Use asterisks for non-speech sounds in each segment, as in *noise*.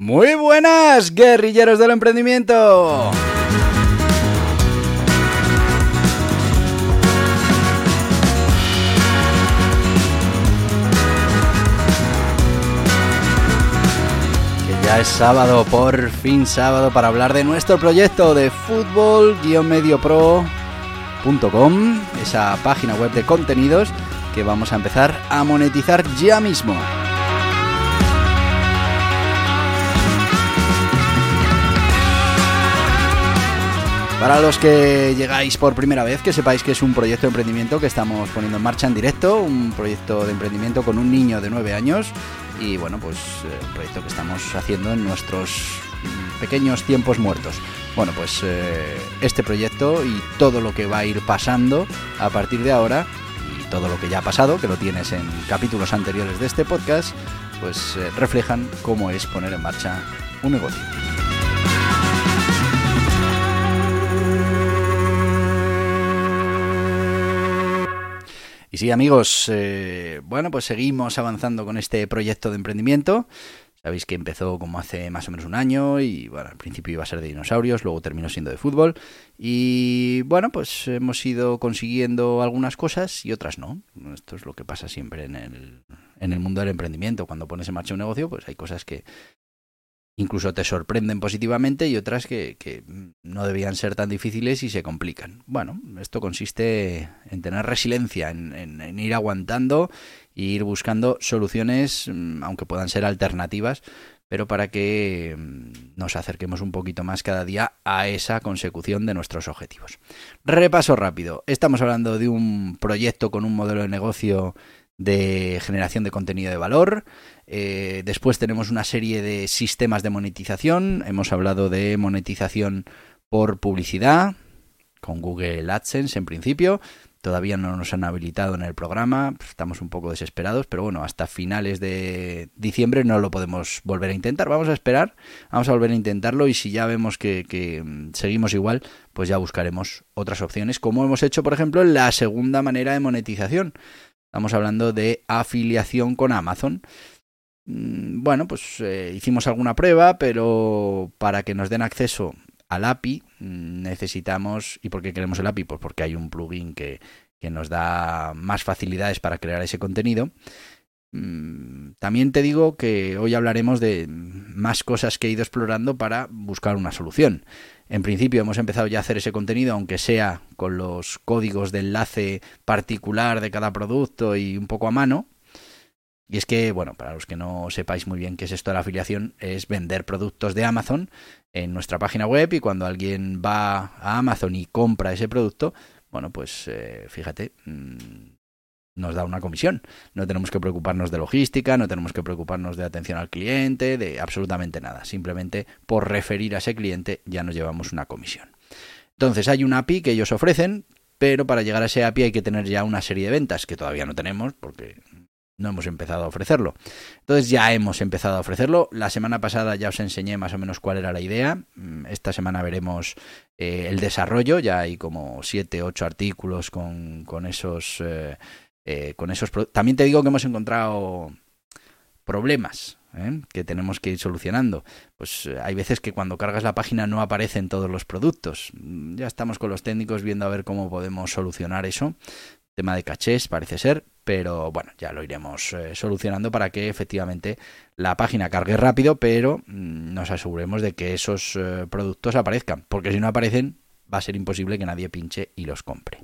Muy buenas, guerrilleros del emprendimiento. Que ya es sábado, por fin sábado, para hablar de nuestro proyecto de fútbol-mediopro.com, esa página web de contenidos que vamos a empezar a monetizar ya mismo. Para los que llegáis por primera vez, que sepáis que es un proyecto de emprendimiento que estamos poniendo en marcha en directo, un proyecto de emprendimiento con un niño de 9 años y bueno, pues eh, un proyecto que estamos haciendo en nuestros pequeños tiempos muertos. Bueno, pues eh, este proyecto y todo lo que va a ir pasando a partir de ahora y todo lo que ya ha pasado, que lo tienes en capítulos anteriores de este podcast, pues eh, reflejan cómo es poner en marcha un negocio. Sí, amigos, eh, bueno, pues seguimos avanzando con este proyecto de emprendimiento. Sabéis que empezó como hace más o menos un año y bueno, al principio iba a ser de dinosaurios, luego terminó siendo de fútbol y bueno, pues hemos ido consiguiendo algunas cosas y otras no. Esto es lo que pasa siempre en el, en el mundo del emprendimiento. Cuando pones en marcha un negocio, pues hay cosas que, incluso te sorprenden positivamente y otras que, no debían ser tan difíciles y se complican. Bueno, esto consiste en tener resiliencia, en, en, en ir aguantando e ir buscando soluciones, mm, aunque puedan ser alternativas, pero para que mm, nos acerquemos un poquito más cada día a esa consecución de nuestros objetivos. Repaso rápido. Estamos hablando de un proyecto con un modelo de negocio de generación de contenido de valor. Eh, después tenemos una serie de sistemas de monetización. Hemos hablado de monetización por publicidad con Google AdSense en principio. Todavía no nos han habilitado en el programa, estamos un poco desesperados, pero bueno, hasta finales de diciembre no lo podemos volver a intentar. Vamos a esperar, vamos a volver a intentarlo y si ya vemos que, que seguimos igual, pues ya buscaremos otras opciones, como hemos hecho, por ejemplo, en la segunda manera de monetización. Estamos hablando de afiliación con Amazon. Bueno, pues eh, hicimos alguna prueba, pero para que nos den acceso al API necesitamos, ¿y por qué queremos el API? Pues porque hay un plugin que, que nos da más facilidades para crear ese contenido. También te digo que hoy hablaremos de más cosas que he ido explorando para buscar una solución. En principio hemos empezado ya a hacer ese contenido, aunque sea con los códigos de enlace particular de cada producto y un poco a mano. Y es que, bueno, para los que no sepáis muy bien qué es esto de la afiliación, es vender productos de Amazon en nuestra página web y cuando alguien va a Amazon y compra ese producto, bueno, pues eh, fíjate, mmm, nos da una comisión. No tenemos que preocuparnos de logística, no tenemos que preocuparnos de atención al cliente, de absolutamente nada. Simplemente por referir a ese cliente ya nos llevamos una comisión. Entonces hay un API que ellos ofrecen, pero para llegar a ese API hay que tener ya una serie de ventas que todavía no tenemos porque no hemos empezado a ofrecerlo. Entonces ya hemos empezado a ofrecerlo. La semana pasada ya os enseñé más o menos cuál era la idea. Esta semana veremos eh, el desarrollo. Ya hay como 7, 8 artículos con, con esos... Eh, eh, con esos también te digo que hemos encontrado problemas ¿eh? que tenemos que ir solucionando. Pues hay veces que cuando cargas la página no aparecen todos los productos. Ya estamos con los técnicos viendo a ver cómo podemos solucionar eso. Tema de cachés parece ser, pero bueno, ya lo iremos eh, solucionando para que efectivamente la página cargue rápido, pero mm, nos aseguremos de que esos eh, productos aparezcan, porque si no aparecen va a ser imposible que nadie pinche y los compre.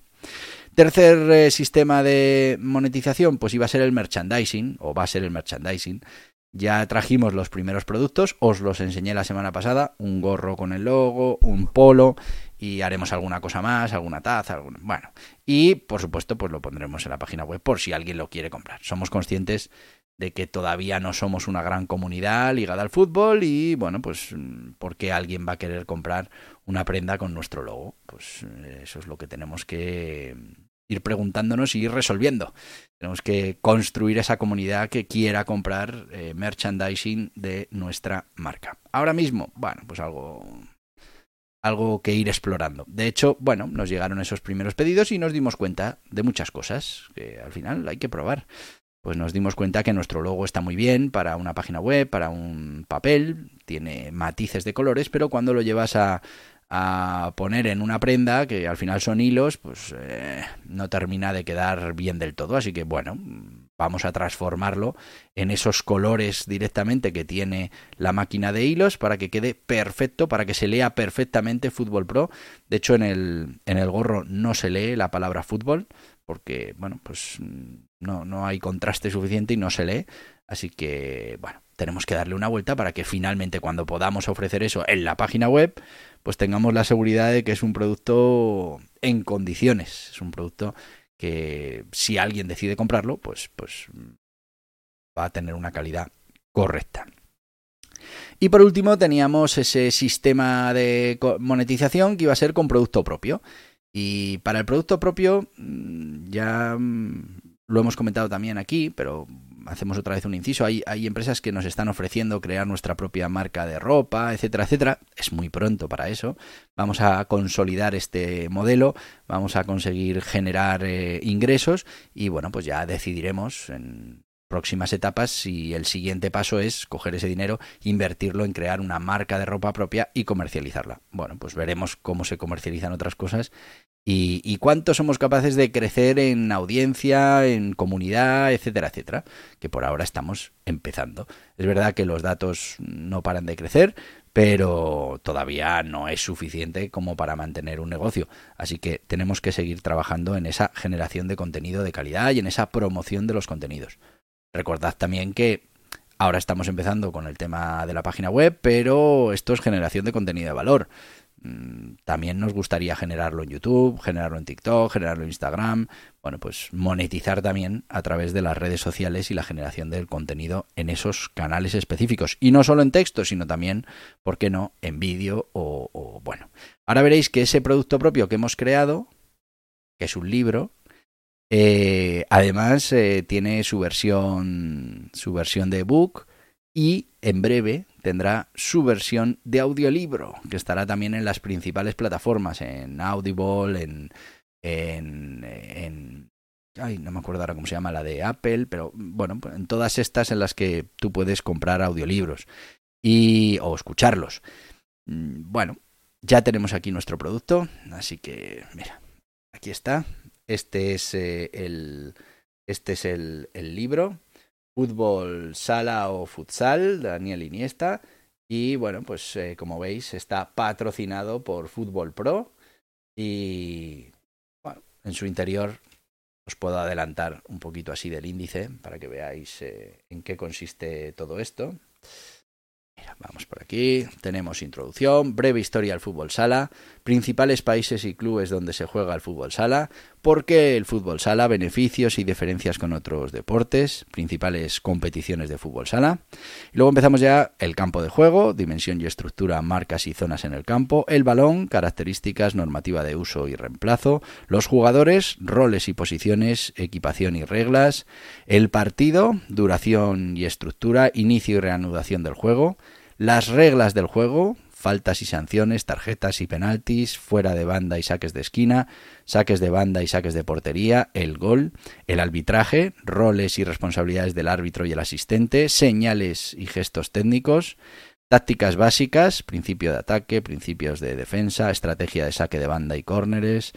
Tercer eh, sistema de monetización, pues iba a ser el merchandising, o va a ser el merchandising. Ya trajimos los primeros productos, os los enseñé la semana pasada, un gorro con el logo, un polo y haremos alguna cosa más, alguna taza, alguna... bueno, y por supuesto pues lo pondremos en la página web por si alguien lo quiere comprar. Somos conscientes de que todavía no somos una gran comunidad ligada al fútbol y bueno, pues mm, ¿por qué alguien va a querer comprar una prenda con nuestro logo? Pues eh, eso es lo que tenemos que ir preguntándonos y ir resolviendo. Tenemos que construir esa comunidad que quiera comprar eh, merchandising de nuestra marca. Ahora mismo, bueno, pues algo algo que ir explorando. De hecho, bueno, nos llegaron esos primeros pedidos y nos dimos cuenta de muchas cosas que al final hay que probar. Pues nos dimos cuenta que nuestro logo está muy bien para una página web, para un papel, tiene matices de colores, pero cuando lo llevas a, poner en una prenda, que al final son hilos, pues eh, no termina de quedar bien del todo. Así que bueno, vamos a transformarlo en esos colores directamente que tiene la máquina de hilos para que quede perfecto, para que se lea perfectamente Fútbol Pro. De hecho, en el, en el gorro no se lee la palabra fútbol, porque, bueno, pues no, no hay contraste suficiente y no se lee. Así que, bueno, tenemos que darle una vuelta para que finalmente cuando podamos ofrecer eso en la página web, pues tengamos la seguridad de que es un producto en condiciones, es un producto que si alguien decide comprarlo, pues, pues va a tener una calidad correcta. Y por último teníamos ese sistema de monetización que iba a ser con producto propio. Y para el producto propio mm, ya mm, lo hemos comentado también aquí, pero hacemos otra vez un inciso, hay, empresas que nos están ofreciendo crear nuestra propia marca de ropa, etcétera, etcétera. Es muy pronto para eso. Vamos a consolidar este modelo, vamos a conseguir generar eh, ingresos y bueno, pues ya decidiremos en próximas etapas si el siguiente paso es coger ese dinero, invertirlo en crear una marca de ropa propia y comercializarla. Bueno, pues veremos cómo se comercializan otras cosas y, cuánto somos capaces de crecer en audiencia, en comunidad, etcétera, etcétera, que por ahora estamos empezando. Es verdad que los datos no paran de crecer, pero todavía no es suficiente como para mantener un negocio. Así que tenemos que seguir trabajando en esa generación de contenido de calidad y en esa promoción de los contenidos. Recordad también que ahora estamos empezando con el tema de la página web, pero esto es generación de contenido de valor. Mm, también nos gustaría generarlo en YouTube, generarlo en TikTok, generarlo en Instagram. Bueno, pues monetizar también a través de las redes sociales y la generación del contenido en esos canales específicos. Y no solo en texto, sino también, ¿por qué no?, en vídeo o, bueno. Ahora veréis que ese producto propio que hemos creado, que es un libro, eh, además eh, tiene su versión, su versión de ebook y en breve tendrá su versión de audiolibro, que estará también en las principales plataformas, en Audible, en, en, ay, no me acuerdo ahora cómo se llama la de Apple, pero bueno, pues en todas estas en las que tú puedes comprar audiolibros y o escucharlos. Mm, bueno, ya tenemos aquí nuestro producto, así que mira, aquí está. Este es eh, el este es el, el libro fútbol sala o futsal, Daniel Iniesta. Y bueno, pues eh, como veis, está patrocinado por Fútbol Pro. Y bueno, en su interior os puedo adelantar un poquito así del índice para que veáis eh, en qué consiste todo esto. vamos por aquí. Tenemos introducción, breve historia al fútbol sala, principales países y clubes donde se juega el fútbol sala, por qué el fútbol sala, beneficios y diferencias con otros deportes, principales competiciones de fútbol sala. Y luego empezamos ya el campo de juego, dimensión y estructura, marcas y zonas en el campo, el balón, características, normativa de uso y reemplazo, los jugadores, roles y posiciones, equipación y reglas, el partido, duración y estructura, inicio y reanudación del juego, las reglas del juego, faltas y sanciones, tarjetas y penaltis, fuera de banda y saques de esquina, saques de banda y saques de portería, el gol, el arbitraje, roles y responsabilidades del árbitro y el asistente, señales y gestos técnicos, tácticas básicas, principio de ataque, principios de defensa, estrategia de saque de banda y córneres,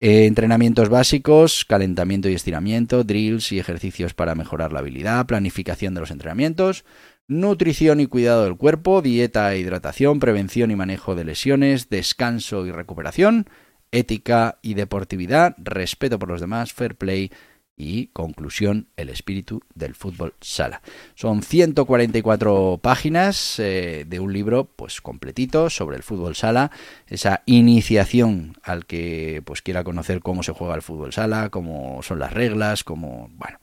eh, entrenamientos básicos, calentamiento y estiramiento, drills y ejercicios para mejorar la habilidad, planificación de los entrenamientos, nutrición y cuidado del cuerpo, dieta e hidratación, prevención y manejo de lesiones, descanso y recuperación, ética y deportividad, respeto por los demás, fair play y conclusión, el espíritu del fútbol sala. Son 144 páginas eh, de un libro pues completito sobre el fútbol sala, esa iniciación al que pues quiera conocer cómo se juega el fútbol sala, cómo son las reglas, cómo bueno.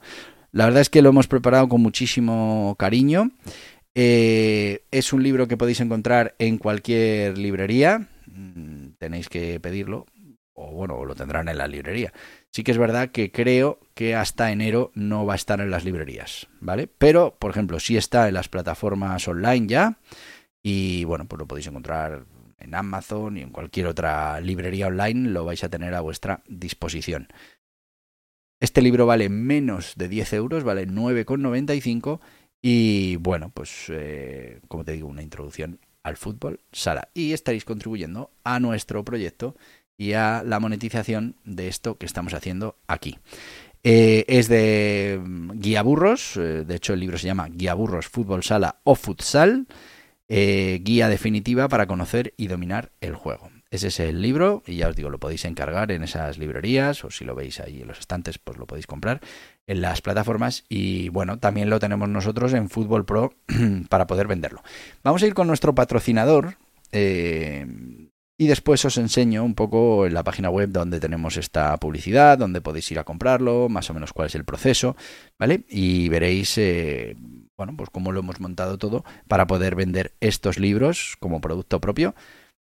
La verdad es que lo hemos preparado con muchísimo cariño. Eh, es un libro que podéis encontrar en cualquier librería. Mm, tenéis que pedirlo o bueno, lo tendrán en la librería. Sí que es verdad que creo que hasta enero no va a estar en las librerías, ¿vale? Pero, por ejemplo, sí está en las plataformas online ya y bueno, pues lo podéis encontrar en Amazon y en cualquier otra librería online, lo vais a tener a vuestra disposición. Este libro vale menos de 10 euros, vale 9,95 y bueno, pues eh, como te digo, una introducción al fútbol sala y estaréis contribuyendo a nuestro proyecto y a la monetización de esto que estamos haciendo aquí. Eh, es de mm, Guía Burros, eh, de hecho el libro se llama Guía Burros, Fútbol Sala o Futsal, guía definitiva para conocer y dominar el juego. Ese es el libro y ya os digo, lo podéis encargar en esas librerías o si lo veis ahí en los estantes, pues lo podéis comprar en las plataformas y bueno, también lo tenemos nosotros en Fútbol Pro *clears throat* para poder venderlo. Vamos a ir con nuestro patrocinador. Y después os enseño un poco en la página web donde tenemos esta publicidad, donde podéis ir a comprarlo, más o menos cuál es el proceso, ¿vale? Y veréis, eh, bueno, pues cómo lo hemos montado todo para poder vender estos libros como producto propio.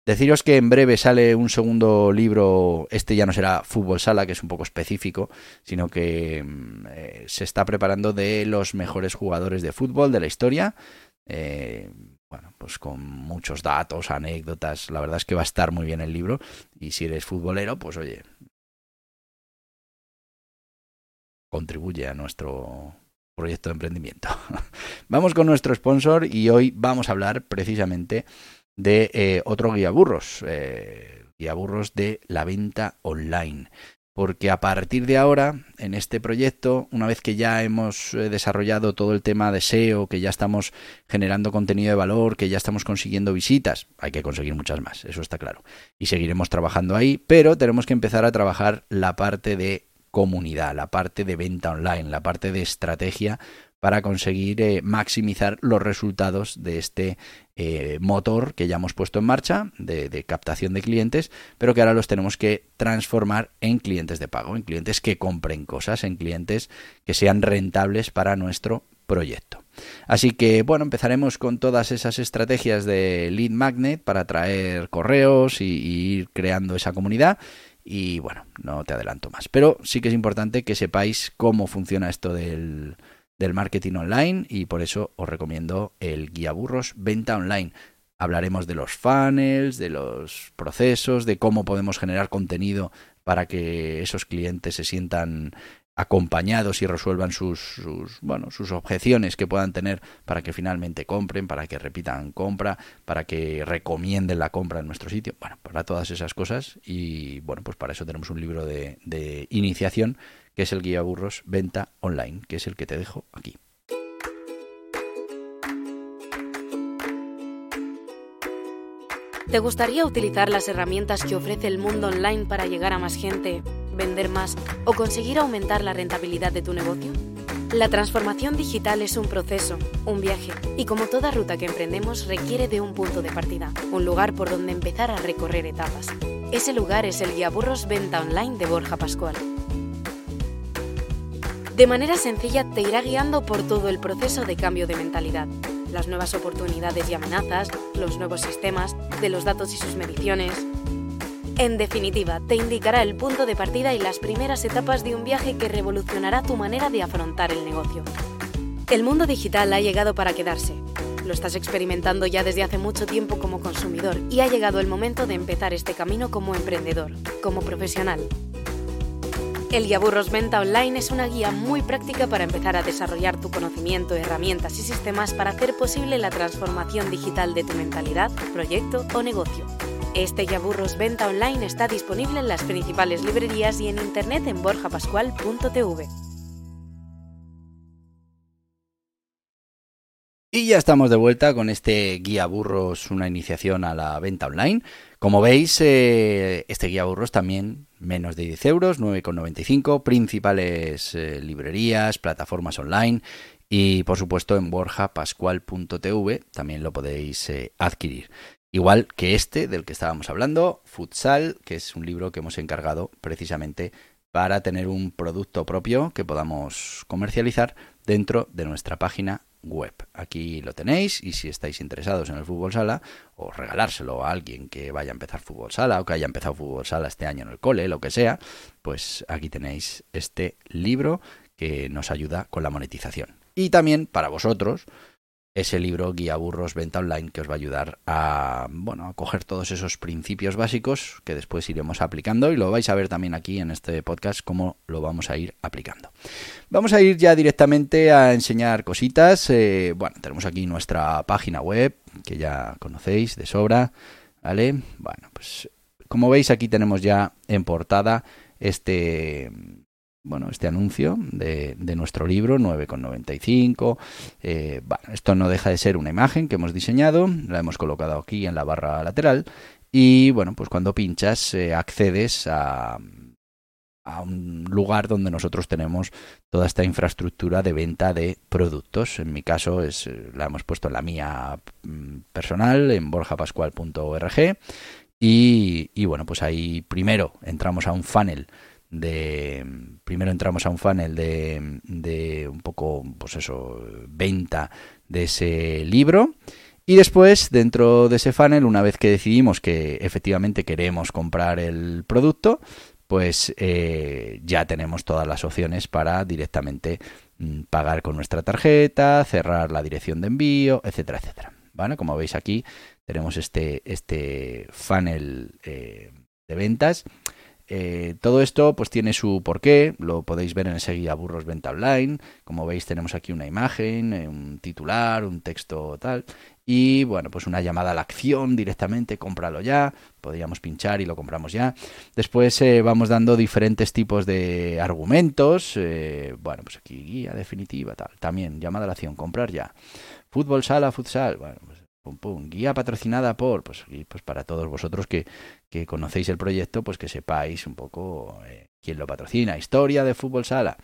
Deciros que en breve sale un segundo libro, este ya no será Fútbol Sala, que es un poco específico, sino que mm, eh, se está preparando de los mejores jugadores de fútbol de la historia. Eh, bueno, pues con muchos datos, anécdotas. La verdad es que va a estar muy bien el libro. Y si eres futbolero, pues oye, contribuye a nuestro proyecto de emprendimiento. *laughs* vamos con nuestro sponsor y hoy vamos a hablar precisamente eh, otro guía burros, eh, guía burros de la venta online porque a partir de ahora, en este proyecto, una vez que ya hemos eh, desarrollado todo el tema de SEO, que ya estamos generando contenido de valor, que ya estamos consiguiendo visitas, hay que conseguir muchas más, eso está claro. Y seguiremos trabajando ahí, pero tenemos que empezar a trabajar la parte de comunidad, la parte de venta online, la parte de estrategia para conseguir eh, maximizar los resultados de este eh, motor que ya hemos puesto en marcha de, captación de clientes, pero que ahora los tenemos que transformar en clientes de pago, en clientes que compren cosas, en clientes que sean rentables para nuestro proyecto. Así que bueno, empezaremos con todas esas estrategias de lead magnet para traer correos y ir creando esa comunidad. Y bueno, no te adelanto más. Pero sí que es importante que sepáis cómo funciona esto del, del marketing online y por eso os recomiendo el guía burros venta online. Hablaremos de los funnels, de los procesos, de cómo podemos generar contenido para que esos clientes se sientan acompañados y resuelvan sus, bueno, sus objeciones que puedan tener para que finalmente compren, para que repitan compra, para que recomienden la compra en nuestro sitio. Bueno, para todas esas cosas y bueno, pues para eso tenemos un libro de, de iniciación que es el guía burros venta online, que es el que te dejo aquí. ¿Te gustaría utilizar las herramientas que ofrece el mundo online para llegar a más gente, vender más o conseguir aumentar la rentabilidad de tu negocio? La transformación digital es un proceso, un viaje, y como toda ruta que emprendemos requiere de un punto de partida, un lugar por donde empezar a recorrer etapas. Ese lugar es el guía burros venta online de Borja Pascual. De manera sencilla te irá guiando por todo el proceso de cambio de mentalidad, las nuevas oportunidades y amenazas, los nuevos sistemas, de los datos y sus mediciones. En definitiva, te indicará el punto de partida y las primeras etapas de un viaje que revolucionará tu manera de afrontar el negocio. El mundo digital ha llegado para quedarse. Lo estás experimentando ya desde hace mucho tiempo como consumidor y ha llegado el momento de empezar este camino como emprendedor, como profesional, el Guía Burros Venta Online es una guía muy práctica para empezar a desarrollar tu conocimiento, herramientas y sistemas para hacer posible la transformación digital de tu mentalidad, proyecto o negocio. Este Guía Burros Venta Online está disponible en las principales librerías y en internet en borjapascual.tv. Y ya estamos de vuelta con este guía burros, una iniciación a la venta online. Como veis, eh, este guía burros también menos de 10 euros, 9,95, principales eh, librerías, plataformas online y por supuesto en borjapascual.tv también lo podéis eh, adquirir. Igual que este del que estábamos hablando, Futsal, que es un libro que hemos encargado precisamente para tener un producto propio que podamos comercializar dentro de nuestra página web. Aquí lo tenéis y si estáis interesados en el fútbol sala o regalárselo a alguien que vaya a empezar fútbol sala o que haya empezado fútbol sala este año en el cole, lo que sea, pues aquí tenéis este libro que nos ayuda con la monetización. Y también para vosotros ese libro Guía Burros Venta Online que os va a ayudar a, bueno, a coger todos esos principios básicos que después iremos aplicando y lo vais a ver también aquí en este podcast cómo lo vamos a ir aplicando. Vamos a ir ya directamente a enseñar cositas. Eh, bueno, tenemos aquí nuestra página web que ya conocéis de sobra, ¿vale? Bueno, pues como veis aquí tenemos ya en portada este bueno, este anuncio de, nuestro libro 9,95. Eh, esto no deja de ser una imagen que hemos diseñado, la hemos colocado aquí en la barra lateral y bueno, pues cuando pinchas eh, accedes a, a un lugar donde nosotros tenemos toda esta infraestructura de venta de productos. En mi caso es eh, la hemos puesto en la mía mm, personal en borjapascual.org y, y bueno, pues ahí primero entramos a un funnel de primero entramos a un funnel de, de un poco pues eso venta de ese libro. Y después dentro de ese funnel una vez que decidimos que efectivamente queremos comprar el producto pues eh, ya tenemos todas las opciones para directamente mm, pagar con nuestra tarjeta cerrar la dirección de envío etcétera etcétera. ¿vale? como veis aquí tenemos este este funnel eh, de ventas eh, todo esto pues tiene su porqué, lo podéis ver en ese Burros Venta Online. Como veis tenemos aquí una imagen, eh, un titular, un texto tal. Y bueno, pues una llamada a la acción directamente, cómpralo ya. Podríamos pinchar y lo compramos ya. Después eh, vamos dando diferentes tipos de argumentos. bueno, pues aquí guía definitiva, tal. También llamada a la acción, comprar ya. Fútbol sala, futsal. Bueno, pues Guía patrocinada por, pues, pues para todos vosotros que, que, conocéis el proyecto, pues que sepáis un poco eh, quién lo patrocina. Historia de fútbol sala.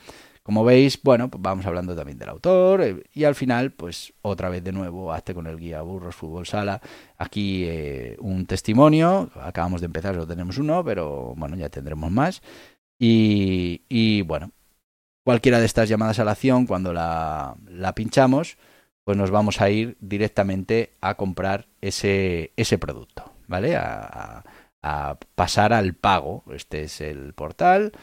Como veis, bueno, pues vamos hablando también del autor eh, y al final, pues otra vez de nuevo, hazte con el guía Burros Fútbol Sala. Aquí eh, un testimonio, acabamos de empezar, solo tenemos uno, pero bueno, ya tendremos más. Y, y bueno, cualquiera de estas llamadas a la acción, cuando la, la pinchamos, pues nos vamos a ir directamente a comprar ese, ese producto, ¿vale? A, pasar al pago. Este es el portal,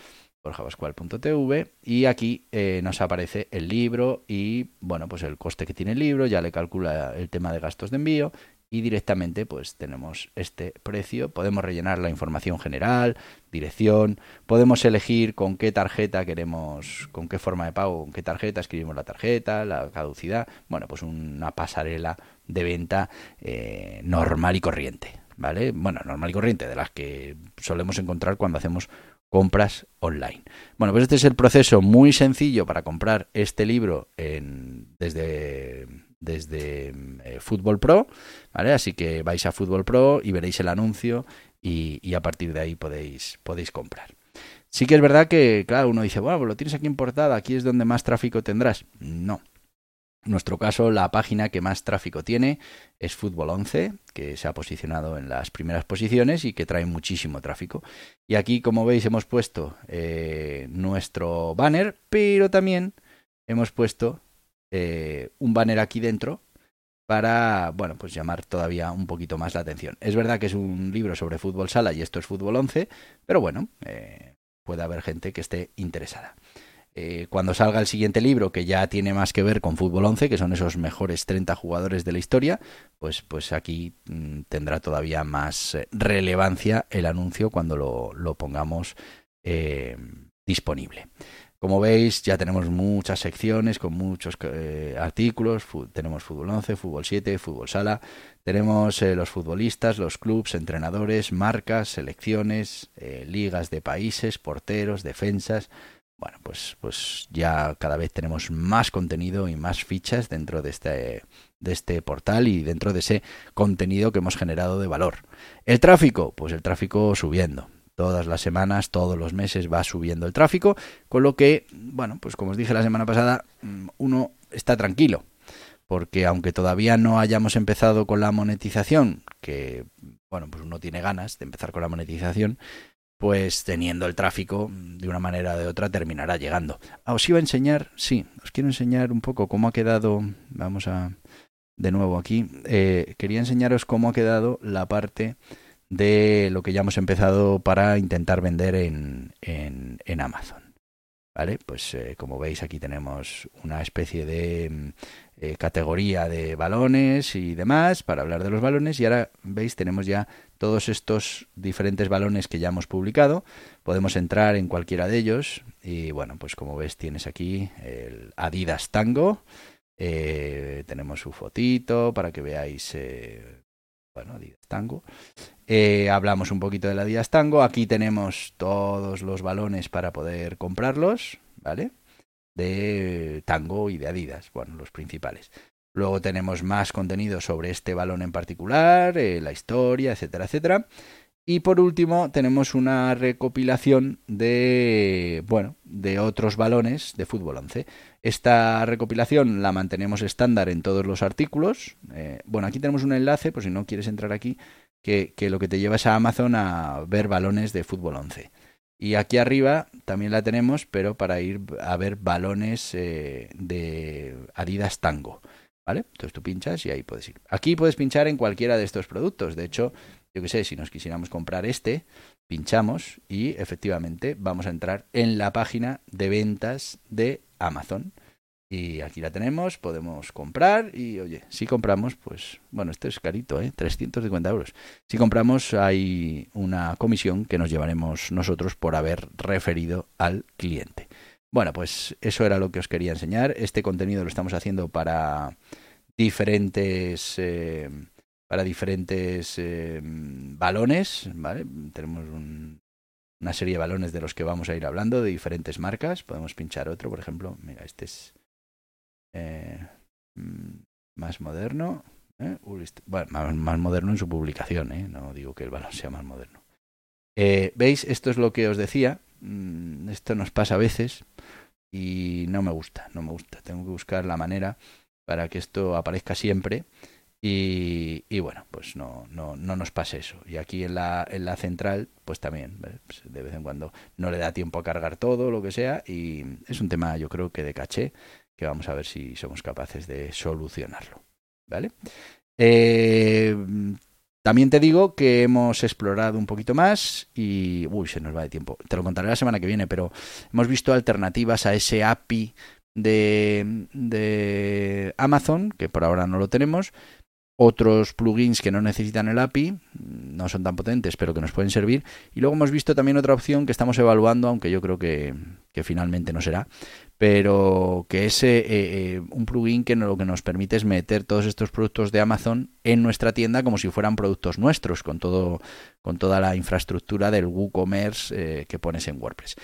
porjavascual.tv, y aquí eh, nos aparece el libro y, bueno, pues el coste que tiene el libro, ya le calcula el tema de gastos de envío y directamente pues tenemos este precio. Podemos rellenar la información general, dirección, podemos elegir con qué tarjeta queremos, con qué forma de pago, con qué tarjeta escribimos la tarjeta, la caducidad, bueno, pues una pasarela de venta eh, normal y corriente, ¿vale? Bueno, normal y corriente, de las que solemos encontrar cuando hacemos compras online. Bueno, pues este es el proceso muy sencillo para comprar este libro en, desde desde eh, Fútbol Pro, ¿vale? Así que vais a Fútbol Pro y veréis el anuncio y, a partir de ahí podéis, podéis comprar. Sí que es verdad que, claro, uno dice, bueno, pues lo tienes aquí en portada, aquí es donde más tráfico tendrás. No. En nuestro caso, la página que más tráfico tiene es Fútbol 11, que se ha posicionado en las primeras posiciones y que trae muchísimo tráfico. Y aquí, como veis, hemos puesto eh, nuestro banner, pero también hemos puesto eh, un banner aquí dentro para, bueno, pues llamar todavía un poquito más la atención. Es verdad que es un libro sobre fútbol sala y esto es fútbol 11, pero bueno, eh, puede haber gente que esté interesada. Eh, cuando salga el siguiente libro, que ya tiene más que ver con fútbol 11, que son esos mejores 30 jugadores de la historia, pues, pues aquí mm, tendrá todavía más relevancia el anuncio cuando lo, lo pongamos disponible. Como veis, ya tenemos muchas secciones con muchos eh, artículos. tenemos fútbol 11, fútbol 7, fútbol sala. Tenemos eh, los futbolistas, los clubes, entrenadores, marcas, selecciones, eh, ligas de países, porteros, defensas. Bueno, pues, pues ya cada vez tenemos más contenido y más fichas dentro de este, de este portal y dentro de ese contenido que hemos generado de valor. El tráfico, pues el tráfico subiendo. Todas las semanas, todos los meses va subiendo el tráfico, con lo que, bueno, pues como os dije la semana pasada, mm, uno está tranquilo, porque aunque todavía no hayamos empezado con la monetización, que, bueno, pues uno tiene ganas de empezar con la monetización, pues teniendo el tráfico de una manera o de otra terminará llegando. Ah, os iba a enseñar, sí, os quiero enseñar un poco cómo ha quedado, vamos a, de nuevo aquí, eh, quería enseñaros cómo ha quedado la parte de lo que ya hemos empezado para intentar vender en, en, Amazon. ¿Vale? Pues eh, como veis aquí tenemos una especie de mm, eh, categoría de balones y demás para hablar de los balones y ahora veis tenemos ya todos estos diferentes balones que ya hemos publicado. Podemos entrar en cualquiera de ellos y bueno, pues como ves tienes aquí el Adidas Tango. Eh, tenemos su fotito para que veáis bueno, Adidas Tango. Eh, hablamos un poquito de la Adidas Tango. Aquí tenemos todos los balones para poder comprarlos, ¿vale? De Tango y de Adidas, bueno, los principales. Luego tenemos más contenido sobre este balón en particular, eh, la historia, etcétera, etcétera. Y por último tenemos una recopilación de, bueno, de otros balones de fútbol 11. Esta recopilación la mantenemos estándar en todos los artículos. Eh, bueno, aquí tenemos un enlace, por si no quieres entrar aquí, que, lo que te lleva es a Amazon a ver balones de fútbol 11. Y aquí arriba también la tenemos, pero para ir a ver balones eh, de Adidas Tango. ¿Vale? Entonces tú pinchas y ahí puedes ir. Aquí puedes pinchar en cualquiera de estos productos. De hecho, yo que sé, si nos quisiéramos comprar este, pinchamos y efectivamente vamos a entrar en la página de ventas de Amazon. Y aquí la tenemos, podemos comprar y oye, si compramos, pues bueno, esto es carito, ¿eh? 350 euros. Si compramos hay una comisión que nos llevaremos nosotros por haber referido al cliente. Bueno, pues eso era lo que os quería enseñar. Este contenido lo estamos haciendo para diferentes... Eh, para diferentes eh, balones, ¿vale? Tenemos una serie de balones de los que vamos a ir hablando, de diferentes marcas. Podemos pinchar otro, por ejemplo. Mira, este es eh, mm, más moderno. ¿eh? Bueno, más, moderno en su publicación, no digo que el balón sea más moderno. ¿Veis? Esto es lo que os decía. Mm, esto nos pasa a veces y no me gusta, no me gusta. Tengo que buscar la manera para que esto aparezca siempre y, bueno, pues no, no, no, nos pase eso. Y aquí en la, en la central, pues también, pues de vez en cuando no le da tiempo a cargar todo, lo que sea, y es un tema yo creo que de caché, que vamos a ver si somos capaces de solucionarlo. ¿Vale? Eh, también te digo que hemos explorado un poquito más y... Uy, se nos va de tiempo. Te lo contaré la semana que viene, pero hemos visto alternativas a ese API de, de Amazon, que por ahora no lo tenemos, otros plugins que no necesitan el API, no son tan potentes, pero que nos pueden servir. Y luego hemos visto también otra opción que estamos evaluando, aunque yo creo que, que finalmente no será, pero que es eh, eh, un plugin que lo que nos permite es meter todos estos productos de Amazon en nuestra tienda como si fueran productos nuestros, con todo con toda la infraestructura del WooCommerce eh, que pones en WordPress.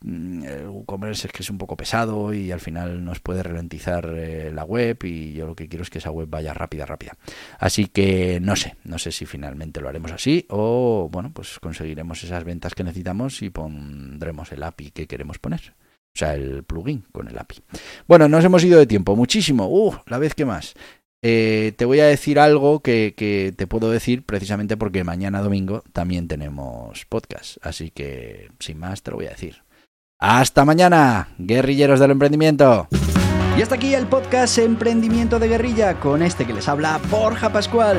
Mm, el WooCommerce es que es un poco pesado y al final nos puede ralentizar la web y yo lo que quiero es que esa web vaya rápida, rápida. Así que no sé, no sé si finalmente lo haremos así o bueno, pues conseguiremos esas ventas que necesitamos y pondremos el API que queremos poner. O sea, el plugin con el API. Bueno, nos hemos ido de tiempo, muchísimo. Uh, la vez que más. Eh, te voy a decir algo que, que, te puedo decir precisamente porque mañana domingo también tenemos podcast. Así que, sin más, te lo voy a decir. Hasta mañana, guerrilleros del emprendimiento. Y hasta aquí el podcast Emprendimiento de Guerrilla con este que les habla Borja Pascual.